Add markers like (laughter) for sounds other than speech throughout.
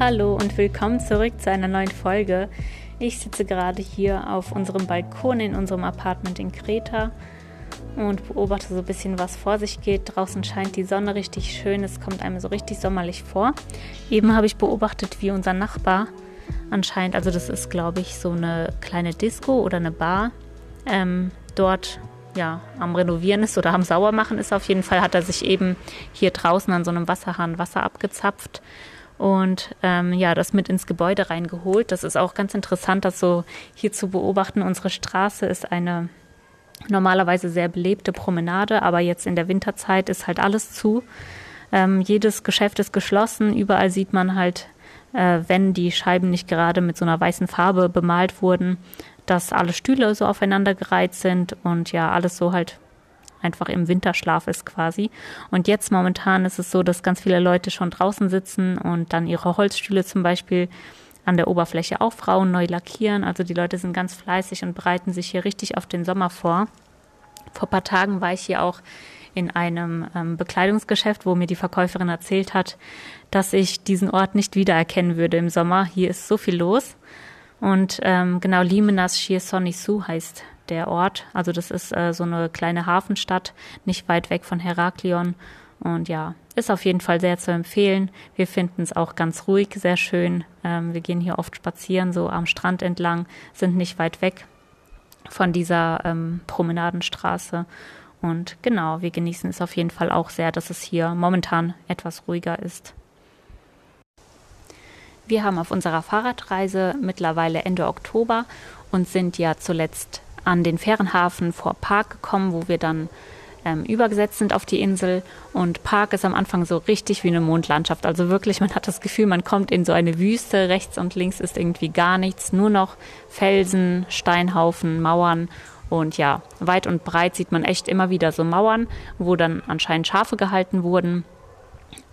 Hallo und willkommen zurück zu einer neuen Folge. Ich sitze gerade hier auf unserem Balkon in unserem Apartment in Kreta und beobachte so ein bisschen, was vor sich geht. Draußen scheint die Sonne richtig schön, es kommt einem so richtig sommerlich vor. Eben habe ich beobachtet, wie unser Nachbar anscheinend, also das ist glaube ich so eine kleine Disco oder eine Bar, ähm, dort ja, am Renovieren ist oder am Sauermachen ist. Auf jeden Fall hat er sich eben hier draußen an so einem Wasserhahn Wasser abgezapft und ähm, ja, das mit ins Gebäude reingeholt. Das ist auch ganz interessant, das so hier zu beobachten. Unsere Straße ist eine normalerweise sehr belebte Promenade, aber jetzt in der Winterzeit ist halt alles zu. Ähm, jedes Geschäft ist geschlossen. Überall sieht man halt, äh, wenn die Scheiben nicht gerade mit so einer weißen Farbe bemalt wurden, dass alle Stühle so aufeinander gereiht sind und ja, alles so halt einfach im Winterschlaf ist quasi. Und jetzt momentan ist es so, dass ganz viele Leute schon draußen sitzen und dann ihre Holzstühle zum Beispiel an der Oberfläche aufrauen, neu lackieren. Also die Leute sind ganz fleißig und bereiten sich hier richtig auf den Sommer vor. Vor paar Tagen war ich hier auch in einem ähm, Bekleidungsgeschäft, wo mir die Verkäuferin erzählt hat, dass ich diesen Ort nicht wiedererkennen würde im Sommer. Hier ist so viel los. Und ähm, genau Limenas Shir Sonisu heißt der Ort. Also das ist äh, so eine kleine Hafenstadt, nicht weit weg von Heraklion. Und ja, ist auf jeden Fall sehr zu empfehlen. Wir finden es auch ganz ruhig, sehr schön. Ähm, wir gehen hier oft spazieren, so am Strand entlang, sind nicht weit weg von dieser ähm, Promenadenstraße. Und genau, wir genießen es auf jeden Fall auch sehr, dass es hier momentan etwas ruhiger ist. Wir haben auf unserer Fahrradreise mittlerweile Ende Oktober und sind ja zuletzt an den Fährenhafen vor Park gekommen, wo wir dann ähm, übergesetzt sind auf die Insel. Und Park ist am Anfang so richtig wie eine Mondlandschaft. Also wirklich, man hat das Gefühl, man kommt in so eine Wüste. Rechts und links ist irgendwie gar nichts, nur noch Felsen, Steinhaufen, Mauern. Und ja, weit und breit sieht man echt immer wieder so Mauern, wo dann anscheinend Schafe gehalten wurden.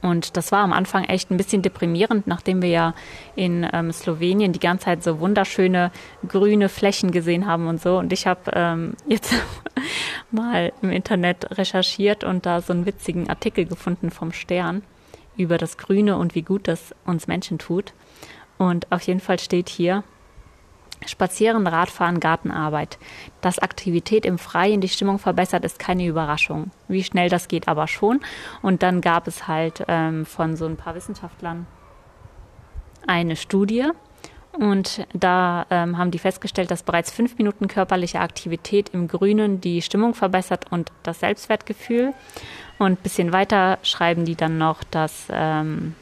Und das war am Anfang echt ein bisschen deprimierend, nachdem wir ja in ähm, Slowenien die ganze Zeit so wunderschöne grüne Flächen gesehen haben und so. Und ich habe ähm, jetzt (laughs) mal im Internet recherchiert und da so einen witzigen Artikel gefunden vom Stern über das Grüne und wie gut das uns Menschen tut. Und auf jeden Fall steht hier, Spazieren, Radfahren, Gartenarbeit. Dass Aktivität im Freien die Stimmung verbessert, ist keine Überraschung. Wie schnell das geht, aber schon. Und dann gab es halt ähm, von so ein paar Wissenschaftlern eine Studie. Und da ähm, haben die festgestellt, dass bereits fünf Minuten körperliche Aktivität im Grünen die Stimmung verbessert und das Selbstwertgefühl. Und ein bisschen weiter schreiben die dann noch, dass ähm,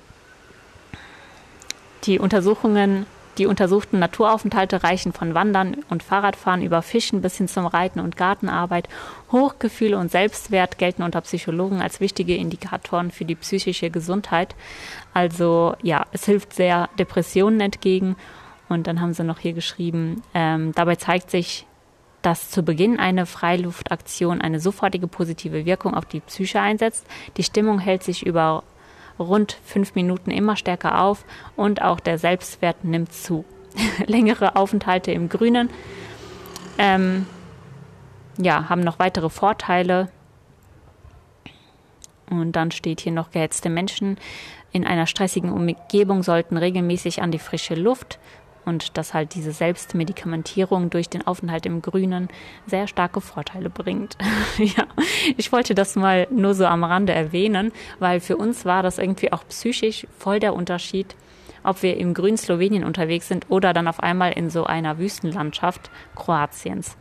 die Untersuchungen die untersuchten Naturaufenthalte reichen von Wandern und Fahrradfahren über Fischen bis hin zum Reiten und Gartenarbeit. Hochgefühle und Selbstwert gelten unter Psychologen als wichtige Indikatoren für die psychische Gesundheit. Also ja, es hilft sehr Depressionen entgegen. Und dann haben sie noch hier geschrieben, ähm, dabei zeigt sich, dass zu Beginn eine Freiluftaktion eine sofortige positive Wirkung auf die Psyche einsetzt. Die Stimmung hält sich über rund fünf Minuten immer stärker auf und auch der Selbstwert nimmt zu. (laughs) Längere Aufenthalte im Grünen ähm, ja, haben noch weitere Vorteile. Und dann steht hier noch gehetzte Menschen in einer stressigen Umgebung sollten regelmäßig an die frische Luft und dass halt diese Selbstmedikamentierung durch den Aufenthalt im Grünen sehr starke Vorteile bringt. (laughs) ja, ich wollte das mal nur so am Rande erwähnen, weil für uns war das irgendwie auch psychisch voll der Unterschied, ob wir im grünen Slowenien unterwegs sind oder dann auf einmal in so einer Wüstenlandschaft Kroatiens.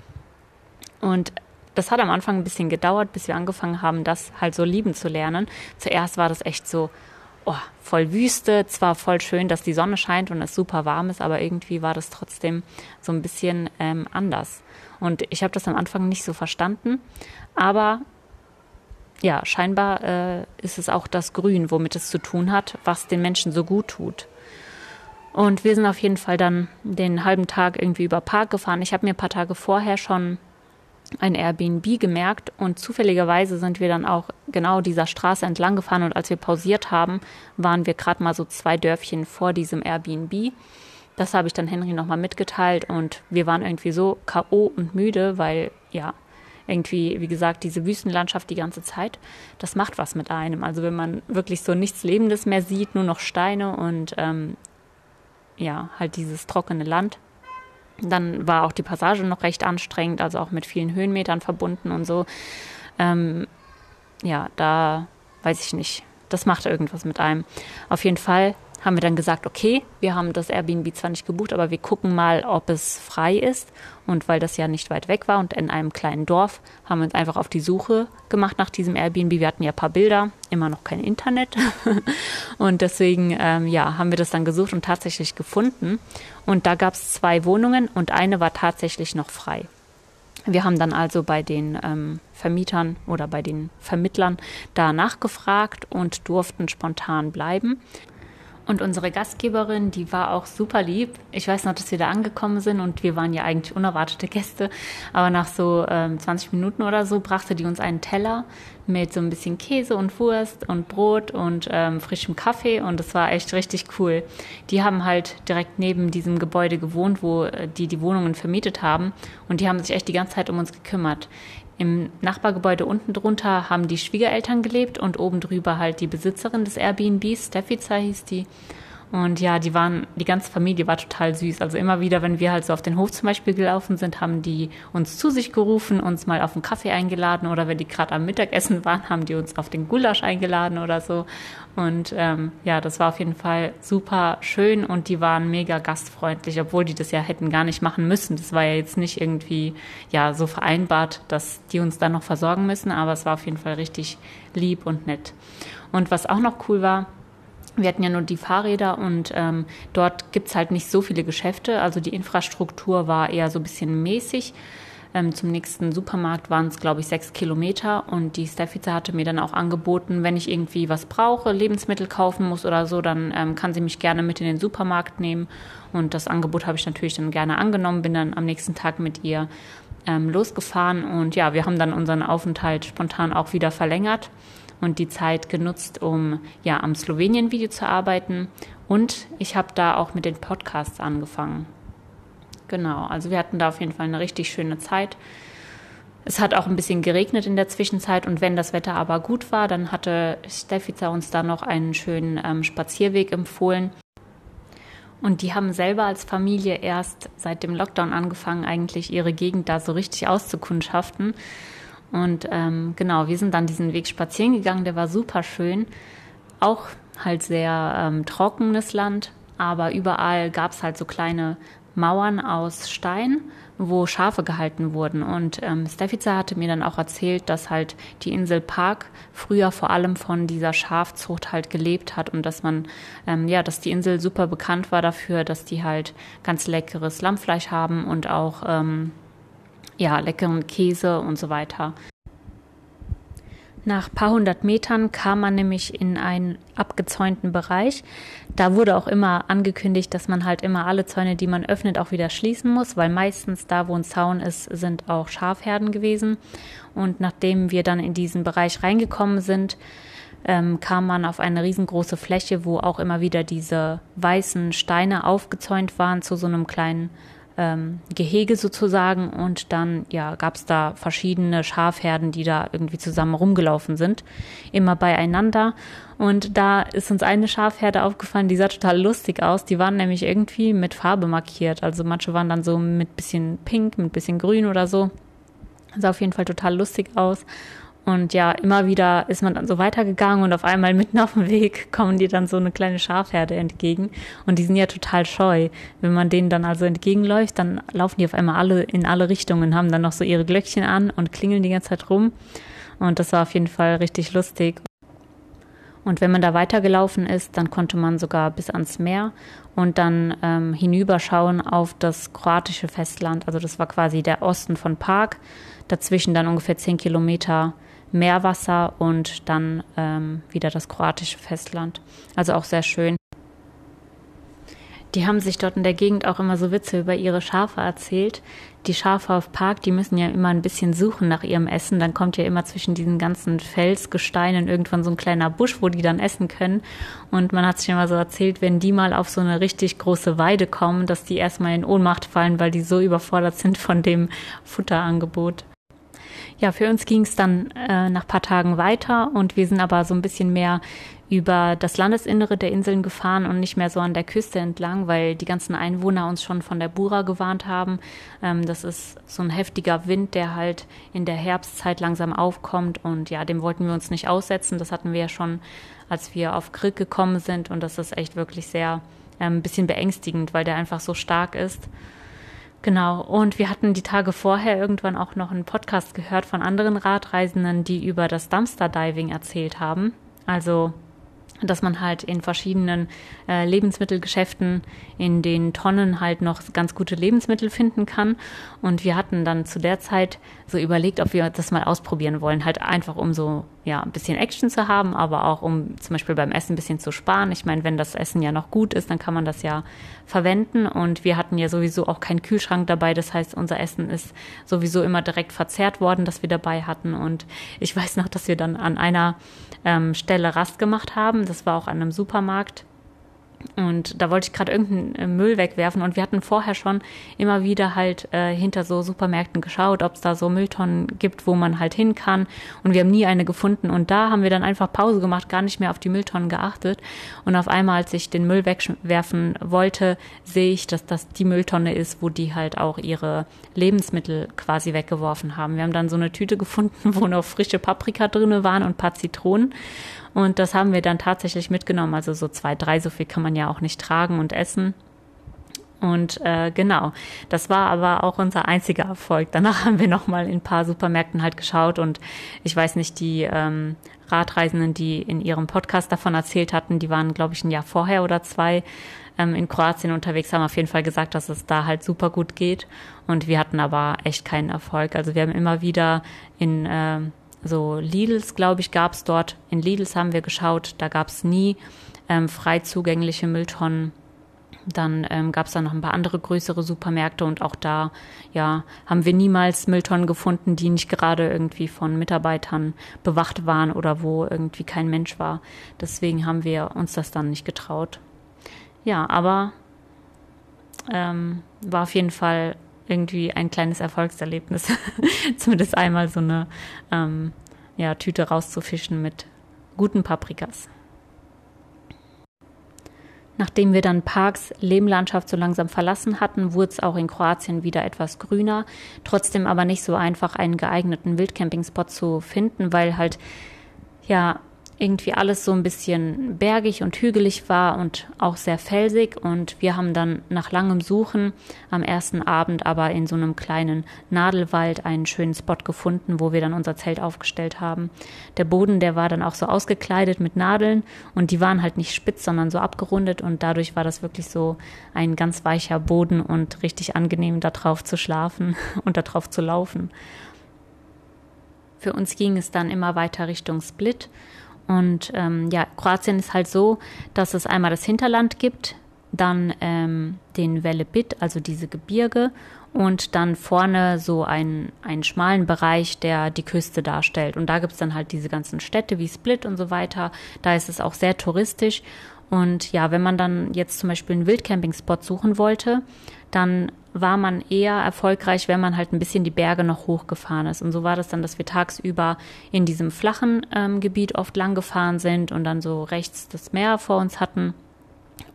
Und das hat am Anfang ein bisschen gedauert, bis wir angefangen haben, das halt so lieben zu lernen. Zuerst war das echt so, oh, voll Wüste, zwar voll schön, dass die Sonne scheint und es super warm ist, aber irgendwie war das trotzdem so ein bisschen ähm, anders. Und ich habe das am Anfang nicht so verstanden, aber ja, scheinbar äh, ist es auch das Grün, womit es zu tun hat, was den Menschen so gut tut. Und wir sind auf jeden Fall dann den halben Tag irgendwie über Park gefahren. Ich habe mir ein paar Tage vorher schon ein Airbnb gemerkt und zufälligerweise sind wir dann auch genau dieser Straße entlang gefahren und als wir pausiert haben, waren wir gerade mal so zwei Dörfchen vor diesem Airbnb. Das habe ich dann Henry nochmal mitgeteilt und wir waren irgendwie so KO und müde, weil ja, irgendwie, wie gesagt, diese Wüstenlandschaft die ganze Zeit, das macht was mit einem. Also wenn man wirklich so nichts Lebendes mehr sieht, nur noch Steine und ähm, ja, halt dieses trockene Land. Dann war auch die Passage noch recht anstrengend, also auch mit vielen Höhenmetern verbunden und so. Ähm, ja, da weiß ich nicht. Das macht irgendwas mit einem. Auf jeden Fall haben wir dann gesagt, okay, wir haben das Airbnb zwar nicht gebucht, aber wir gucken mal, ob es frei ist. Und weil das ja nicht weit weg war und in einem kleinen Dorf, haben wir uns einfach auf die Suche gemacht nach diesem Airbnb. Wir hatten ja ein paar Bilder, immer noch kein Internet. (laughs) und deswegen, ähm, ja, haben wir das dann gesucht und tatsächlich gefunden. Und da gab es zwei Wohnungen und eine war tatsächlich noch frei. Wir haben dann also bei den ähm, Vermietern oder bei den Vermittlern da nachgefragt und durften spontan bleiben. Und unsere Gastgeberin, die war auch super lieb. Ich weiß noch, dass wir da angekommen sind und wir waren ja eigentlich unerwartete Gäste. Aber nach so ähm, 20 Minuten oder so brachte die uns einen Teller mit so ein bisschen Käse und Wurst und Brot und ähm, frischem Kaffee und das war echt richtig cool. Die haben halt direkt neben diesem Gebäude gewohnt, wo äh, die die Wohnungen vermietet haben und die haben sich echt die ganze Zeit um uns gekümmert. Im Nachbargebäude unten drunter haben die Schwiegereltern gelebt und oben drüber halt die Besitzerin des Airbnbs, Steffiza hieß die. Und ja, die waren, die ganze Familie war total süß. Also immer wieder, wenn wir halt so auf den Hof zum Beispiel gelaufen sind, haben die uns zu sich gerufen, uns mal auf einen Kaffee eingeladen oder wenn die gerade am Mittagessen waren, haben die uns auf den Gulasch eingeladen oder so. Und ähm, ja, das war auf jeden Fall super schön und die waren mega gastfreundlich, obwohl die das ja hätten gar nicht machen müssen. Das war ja jetzt nicht irgendwie ja so vereinbart, dass die uns dann noch versorgen müssen, aber es war auf jeden Fall richtig lieb und nett. Und was auch noch cool war, wir hatten ja nur die Fahrräder und ähm, dort gibt's halt nicht so viele Geschäfte. Also die Infrastruktur war eher so ein bisschen mäßig. Ähm, zum nächsten Supermarkt waren es, glaube ich, sechs Kilometer. Und die Steffice hatte mir dann auch angeboten, wenn ich irgendwie was brauche, Lebensmittel kaufen muss oder so, dann ähm, kann sie mich gerne mit in den Supermarkt nehmen. Und das Angebot habe ich natürlich dann gerne angenommen, bin dann am nächsten Tag mit ihr ähm, losgefahren. Und ja, wir haben dann unseren Aufenthalt spontan auch wieder verlängert und die Zeit genutzt, um ja am Slowenien-Video zu arbeiten. Und ich habe da auch mit den Podcasts angefangen. Genau, also wir hatten da auf jeden Fall eine richtig schöne Zeit. Es hat auch ein bisschen geregnet in der Zwischenzeit und wenn das Wetter aber gut war, dann hatte Steffica uns da noch einen schönen ähm, Spazierweg empfohlen. Und die haben selber als Familie erst seit dem Lockdown angefangen, eigentlich ihre Gegend da so richtig auszukundschaften. Und ähm, genau, wir sind dann diesen Weg spazieren gegangen, der war super schön. Auch halt sehr ähm, trockenes Land, aber überall gab es halt so kleine Mauern aus Stein, wo Schafe gehalten wurden. Und ähm, Steffica hatte mir dann auch erzählt, dass halt die Insel Park früher vor allem von dieser Schafzucht halt gelebt hat und dass man, ähm, ja, dass die Insel super bekannt war dafür, dass die halt ganz leckeres Lammfleisch haben und auch ähm, ja, leckeren Käse und so weiter. Nach paar hundert Metern kam man nämlich in einen abgezäunten Bereich. Da wurde auch immer angekündigt, dass man halt immer alle Zäune, die man öffnet, auch wieder schließen muss, weil meistens da, wo ein Zaun ist, sind auch Schafherden gewesen. Und nachdem wir dann in diesen Bereich reingekommen sind, ähm, kam man auf eine riesengroße Fläche, wo auch immer wieder diese weißen Steine aufgezäunt waren zu so einem kleinen ähm, Gehege sozusagen und dann ja gab es da verschiedene Schafherden, die da irgendwie zusammen rumgelaufen sind, immer beieinander. Und da ist uns eine Schafherde aufgefallen, die sah total lustig aus. Die waren nämlich irgendwie mit Farbe markiert. Also manche waren dann so mit bisschen Pink, mit bisschen Grün oder so. Sah auf jeden Fall total lustig aus. Und ja, immer wieder ist man dann so weitergegangen und auf einmal mitten auf dem Weg kommen dir dann so eine kleine Schafherde entgegen. Und die sind ja total scheu. Wenn man denen dann also entgegenläuft, dann laufen die auf einmal alle in alle Richtungen, haben dann noch so ihre Glöckchen an und klingeln die ganze Zeit rum. Und das war auf jeden Fall richtig lustig. Und wenn man da weitergelaufen ist, dann konnte man sogar bis ans Meer und dann ähm, hinüberschauen auf das kroatische Festland. Also das war quasi der Osten von Park. Dazwischen dann ungefähr zehn Kilometer Meerwasser und dann ähm, wieder das kroatische Festland. Also auch sehr schön. Die haben sich dort in der Gegend auch immer so Witze über ihre Schafe erzählt. Die Schafe auf Park, die müssen ja immer ein bisschen suchen nach ihrem Essen. Dann kommt ja immer zwischen diesen ganzen Felsgesteinen irgendwann so ein kleiner Busch, wo die dann essen können. Und man hat sich immer so erzählt, wenn die mal auf so eine richtig große Weide kommen, dass die erstmal in Ohnmacht fallen, weil die so überfordert sind von dem Futterangebot. Ja, für uns ging es dann äh, nach paar Tagen weiter und wir sind aber so ein bisschen mehr über das Landesinnere der Inseln gefahren und nicht mehr so an der Küste entlang, weil die ganzen Einwohner uns schon von der Bura gewarnt haben. Ähm, das ist so ein heftiger Wind, der halt in der Herbstzeit langsam aufkommt und ja, dem wollten wir uns nicht aussetzen. Das hatten wir ja schon, als wir auf Krieg gekommen sind und das ist echt wirklich sehr ähm, ein bisschen beängstigend, weil der einfach so stark ist. Genau, und wir hatten die Tage vorher irgendwann auch noch einen Podcast gehört von anderen Radreisenden, die über das Dumpster Diving erzählt haben. Also dass man halt in verschiedenen äh, Lebensmittelgeschäften in den Tonnen halt noch ganz gute Lebensmittel finden kann. Und wir hatten dann zu der Zeit so überlegt, ob wir das mal ausprobieren wollen, halt einfach um so ja ein bisschen Action zu haben, aber auch um zum Beispiel beim Essen ein bisschen zu sparen. Ich meine, wenn das Essen ja noch gut ist, dann kann man das ja verwenden. Und wir hatten ja sowieso auch keinen Kühlschrank dabei. Das heißt, unser Essen ist sowieso immer direkt verzehrt worden, das wir dabei hatten. Und ich weiß noch, dass wir dann an einer ähm, Stelle Rast gemacht haben. Das war auch an einem Supermarkt. Und da wollte ich gerade irgendeinen äh, Müll wegwerfen und wir hatten vorher schon immer wieder halt äh, hinter so Supermärkten geschaut, ob es da so Mülltonnen gibt, wo man halt hin kann. Und wir haben nie eine gefunden. Und da haben wir dann einfach Pause gemacht, gar nicht mehr auf die Mülltonnen geachtet. Und auf einmal, als ich den Müll wegwerfen wollte, sehe ich, dass das die Mülltonne ist, wo die halt auch ihre Lebensmittel quasi weggeworfen haben. Wir haben dann so eine Tüte (laughs) gefunden, wo noch frische Paprika drinne waren und ein paar Zitronen. Und das haben wir dann tatsächlich mitgenommen. Also so zwei, drei, so viel kann man ja auch nicht tragen und essen. Und äh, genau, das war aber auch unser einziger Erfolg. Danach (laughs) haben wir nochmal in ein paar Supermärkten halt geschaut und ich weiß nicht, die ähm, Radreisenden, die in ihrem Podcast davon erzählt hatten, die waren, glaube ich, ein Jahr vorher oder zwei ähm, in Kroatien unterwegs, haben auf jeden Fall gesagt, dass es da halt super gut geht. Und wir hatten aber echt keinen Erfolg. Also wir haben immer wieder in äh, so Lidls, glaube ich, gab es dort. In Lidls haben wir geschaut, da gab es nie ähm, frei zugängliche Mülltonnen. Dann ähm, gab es da noch ein paar andere größere Supermärkte und auch da, ja, haben wir niemals Mülltonnen gefunden, die nicht gerade irgendwie von Mitarbeitern bewacht waren oder wo irgendwie kein Mensch war. Deswegen haben wir uns das dann nicht getraut. Ja, aber ähm, war auf jeden Fall irgendwie ein kleines Erfolgserlebnis. (laughs) Zumindest einmal so eine ähm, ja, Tüte rauszufischen mit guten Paprikas. Nachdem wir dann Parks, Lehmlandschaft so langsam verlassen hatten, wurde es auch in Kroatien wieder etwas grüner. Trotzdem aber nicht so einfach, einen geeigneten Wildcampingspot zu finden, weil halt ja irgendwie alles so ein bisschen bergig und hügelig war und auch sehr felsig. Und wir haben dann nach langem Suchen am ersten Abend aber in so einem kleinen Nadelwald einen schönen Spot gefunden, wo wir dann unser Zelt aufgestellt haben. Der Boden, der war dann auch so ausgekleidet mit Nadeln und die waren halt nicht spitz, sondern so abgerundet und dadurch war das wirklich so ein ganz weicher Boden und richtig angenehm, da drauf zu schlafen (laughs) und da drauf zu laufen. Für uns ging es dann immer weiter Richtung Split und ähm, ja, Kroatien ist halt so, dass es einmal das Hinterland gibt, dann ähm, den Velebit, also diese Gebirge, und dann vorne so einen, einen schmalen Bereich, der die Küste darstellt. Und da gibt es dann halt diese ganzen Städte wie Split und so weiter. Da ist es auch sehr touristisch. Und ja, wenn man dann jetzt zum Beispiel einen Wildcamping-Spot suchen wollte, dann war man eher erfolgreich, wenn man halt ein bisschen die Berge noch hochgefahren ist. Und so war das dann, dass wir tagsüber in diesem flachen ähm, Gebiet oft lang gefahren sind und dann so rechts das Meer vor uns hatten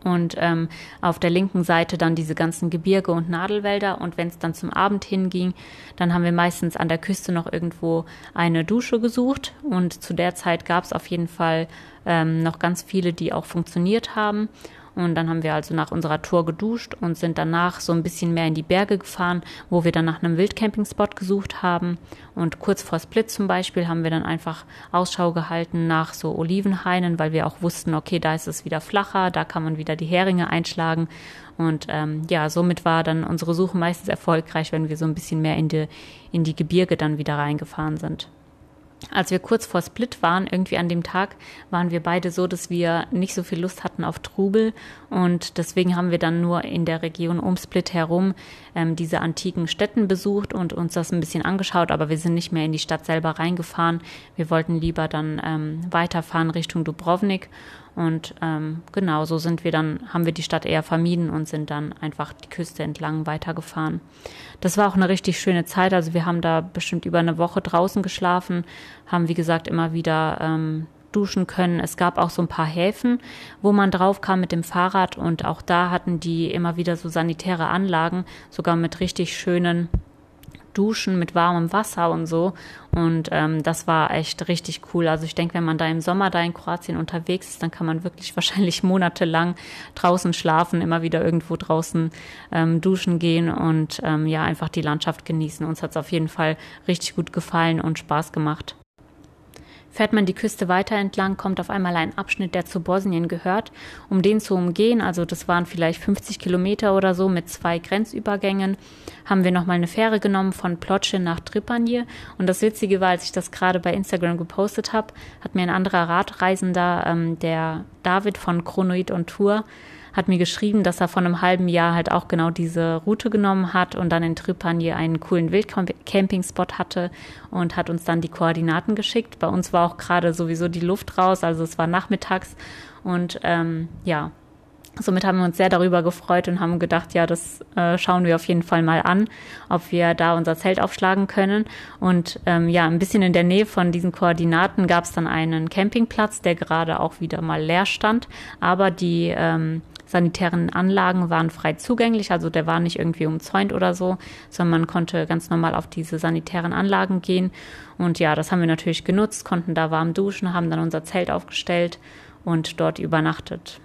und ähm, auf der linken Seite dann diese ganzen Gebirge und Nadelwälder. Und wenn es dann zum Abend hinging, dann haben wir meistens an der Küste noch irgendwo eine Dusche gesucht. Und zu der Zeit gab es auf jeden Fall ähm, noch ganz viele, die auch funktioniert haben. Und dann haben wir also nach unserer Tour geduscht und sind danach so ein bisschen mehr in die Berge gefahren, wo wir dann nach einem Wildcamping-Spot gesucht haben. Und kurz vor Split zum Beispiel haben wir dann einfach Ausschau gehalten nach so Olivenhainen, weil wir auch wussten, okay, da ist es wieder flacher, da kann man wieder die Heringe einschlagen. Und ähm, ja, somit war dann unsere Suche meistens erfolgreich, wenn wir so ein bisschen mehr in die, in die Gebirge dann wieder reingefahren sind als wir kurz vor Split waren, irgendwie an dem Tag, waren wir beide so, dass wir nicht so viel Lust hatten auf Trubel. Und deswegen haben wir dann nur in der Region um Split herum ähm, diese antiken Städten besucht und uns das ein bisschen angeschaut, aber wir sind nicht mehr in die Stadt selber reingefahren. Wir wollten lieber dann ähm, weiterfahren Richtung Dubrovnik Und ähm, genau so sind wir dann, haben wir die Stadt eher vermieden und sind dann einfach die Küste entlang weitergefahren. Das war auch eine richtig schöne Zeit. Also wir haben da bestimmt über eine Woche draußen geschlafen, haben wie gesagt immer wieder ähm, duschen können. Es gab auch so ein paar Häfen, wo man drauf kam mit dem Fahrrad und auch da hatten die immer wieder so sanitäre Anlagen, sogar mit richtig schönen Duschen mit warmem Wasser und so. Und ähm, das war echt richtig cool. Also ich denke, wenn man da im Sommer da in Kroatien unterwegs ist, dann kann man wirklich (laughs) wahrscheinlich monatelang draußen schlafen, immer wieder irgendwo draußen ähm, duschen gehen und ähm, ja, einfach die Landschaft genießen. Uns hat es auf jeden Fall richtig gut gefallen und Spaß gemacht. Fährt man die Küste weiter entlang, kommt auf einmal ein Abschnitt, der zu Bosnien gehört. Um den zu umgehen, also das waren vielleicht 50 Kilometer oder so mit zwei Grenzübergängen, haben wir nochmal eine Fähre genommen von Ploče nach Tripanje. Und das Witzige war, als ich das gerade bei Instagram gepostet habe, hat mir ein anderer Radreisender, ähm, der David von Chronoid on Tour, hat mir geschrieben, dass er vor einem halben Jahr halt auch genau diese Route genommen hat und dann in Tripanje einen coolen Wildcamping-Spot hatte und hat uns dann die Koordinaten geschickt. Bei uns war auch gerade sowieso die Luft raus, also es war nachmittags und ähm, ja, Somit haben wir uns sehr darüber gefreut und haben gedacht, ja, das äh, schauen wir auf jeden Fall mal an, ob wir da unser Zelt aufschlagen können. Und ähm, ja, ein bisschen in der Nähe von diesen Koordinaten gab es dann einen Campingplatz, der gerade auch wieder mal leer stand. Aber die ähm, sanitären Anlagen waren frei zugänglich, also der war nicht irgendwie umzäunt oder so, sondern man konnte ganz normal auf diese sanitären Anlagen gehen. Und ja, das haben wir natürlich genutzt, konnten da warm duschen, haben dann unser Zelt aufgestellt und dort übernachtet.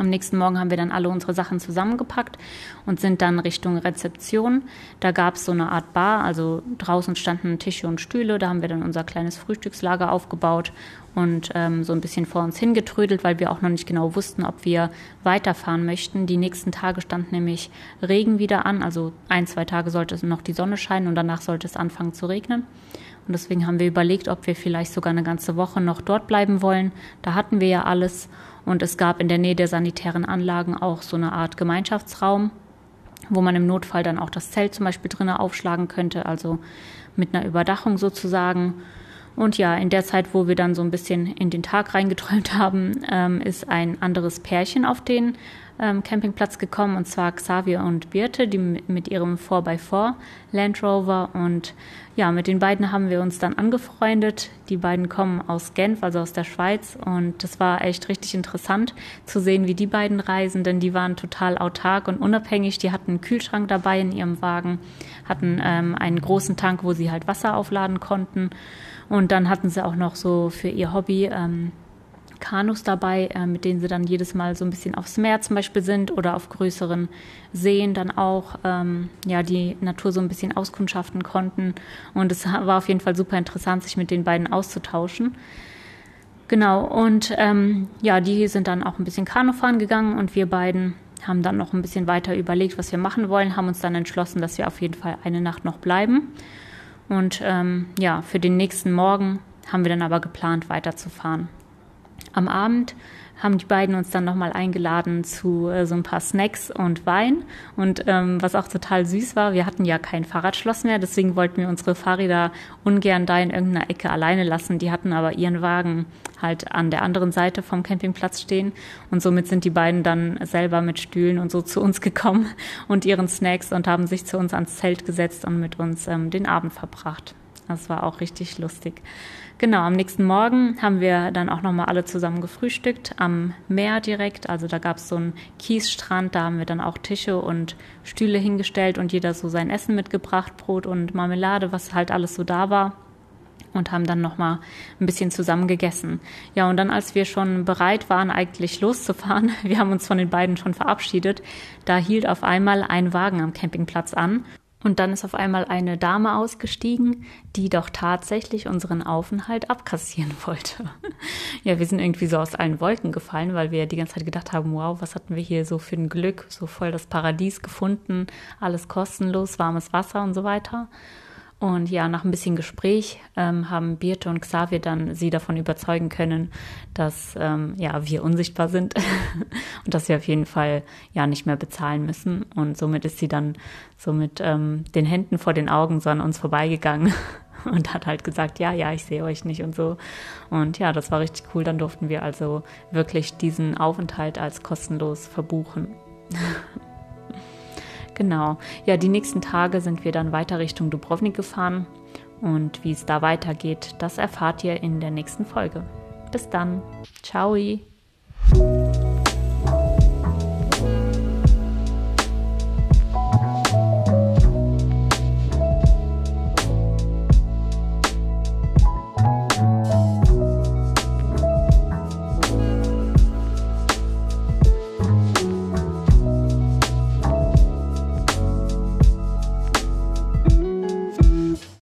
Am nächsten Morgen haben wir dann alle unsere Sachen zusammengepackt und sind dann Richtung Rezeption. Da gab es so eine Art Bar, also draußen standen Tische und Stühle. Da haben wir dann unser kleines Frühstückslager aufgebaut und ähm, so ein bisschen vor uns hingetrödelt, weil wir auch noch nicht genau wussten, ob wir weiterfahren möchten. Die nächsten Tage stand nämlich Regen wieder an, also ein, zwei Tage sollte es noch die Sonne scheinen und danach sollte es anfangen zu regnen. Und deswegen haben wir überlegt, ob wir vielleicht sogar eine ganze Woche noch dort bleiben wollen. Da hatten wir ja alles. Und es gab in der Nähe der sanitären Anlagen auch so eine Art Gemeinschaftsraum, wo man im Notfall dann auch das Zelt zum Beispiel drinnen aufschlagen könnte, also mit einer Überdachung sozusagen. Und ja, in der Zeit, wo wir dann so ein bisschen in den Tag reingeträumt (laughs) haben, ähm, ist ein anderes Pärchen auf den ähm, Campingplatz gekommen, und zwar Xavier und Birte, die mit ihrem 4x4 Land Rover. Und ja, mit den beiden haben wir uns dann angefreundet. Die beiden kommen aus Genf, also aus der Schweiz. Und das war echt richtig interessant zu sehen, wie die beiden reisen, denn die waren total autark und unabhängig. Die hatten einen Kühlschrank dabei in ihrem Wagen, hatten ähm, einen großen Tank, wo sie halt Wasser aufladen konnten. Und dann hatten sie auch noch so für ihr Hobby ähm, Kanus dabei, äh, mit denen sie dann jedes Mal so ein bisschen aufs Meer zum Beispiel sind oder auf größeren Seen dann auch ähm, ja die Natur so ein bisschen auskundschaften konnten. Und es war auf jeden Fall super interessant, sich mit den beiden auszutauschen. Genau, und ähm, ja, die sind dann auch ein bisschen Kanufahren gegangen und wir beiden haben dann noch ein bisschen weiter überlegt, was wir machen wollen, haben uns dann entschlossen, dass wir auf jeden Fall eine Nacht noch bleiben. Und ähm, ja, für den nächsten Morgen haben wir dann aber geplant, weiterzufahren. Am Abend haben die beiden uns dann nochmal eingeladen zu äh, so ein paar Snacks und Wein. Und ähm, was auch total süß war, wir hatten ja kein Fahrradschloss mehr, deswegen wollten wir unsere Fahrräder ungern da in irgendeiner Ecke alleine lassen. Die hatten aber ihren Wagen halt an der anderen Seite vom Campingplatz stehen. Und somit sind die beiden dann selber mit Stühlen und so zu uns gekommen und ihren Snacks und haben sich zu uns ans Zelt gesetzt und mit uns ähm, den Abend verbracht. Das war auch richtig lustig. Genau, am nächsten Morgen haben wir dann auch nochmal alle zusammen gefrühstückt am Meer direkt. Also da gab es so einen Kiesstrand, da haben wir dann auch Tische und Stühle hingestellt und jeder so sein Essen mitgebracht, Brot und Marmelade, was halt alles so da war und haben dann nochmal ein bisschen zusammen gegessen. Ja, und dann, als wir schon bereit waren, eigentlich loszufahren, (laughs) wir haben uns von den beiden schon verabschiedet, da hielt auf einmal ein Wagen am Campingplatz an und dann ist auf einmal eine Dame ausgestiegen, die doch tatsächlich unseren Aufenthalt abkassieren (laughs) wollte. ja, wir sind irgendwie so aus allen Wolken gefallen, weil wir die ganze Zeit gedacht haben, wow, was hatten wir hier so für ein Glück, so voll das Paradies gefunden, alles kostenlos, warmes Wasser und so weiter. Und ja, nach ein bisschen Gespräch ähm, haben Birte und Xavier dann sie davon überzeugen können, dass ähm, ja wir unsichtbar sind (laughs) und dass wir auf jeden Fall ja nicht mehr bezahlen müssen. Und somit ist sie dann so mit ähm, den Händen vor den Augen so an uns vorbeigegangen (laughs) und hat halt gesagt, ja, ja, ich sehe euch nicht und so. Und ja, das war richtig cool. Dann durften wir also wirklich diesen Aufenthalt als kostenlos verbuchen. (laughs) genau. Ja, die nächsten Tage sind wir dann weiter Richtung Dubrovnik gefahren. Und wie es da weitergeht, das erfahrt ihr in der nächsten Folge. Bis dann. Ciao.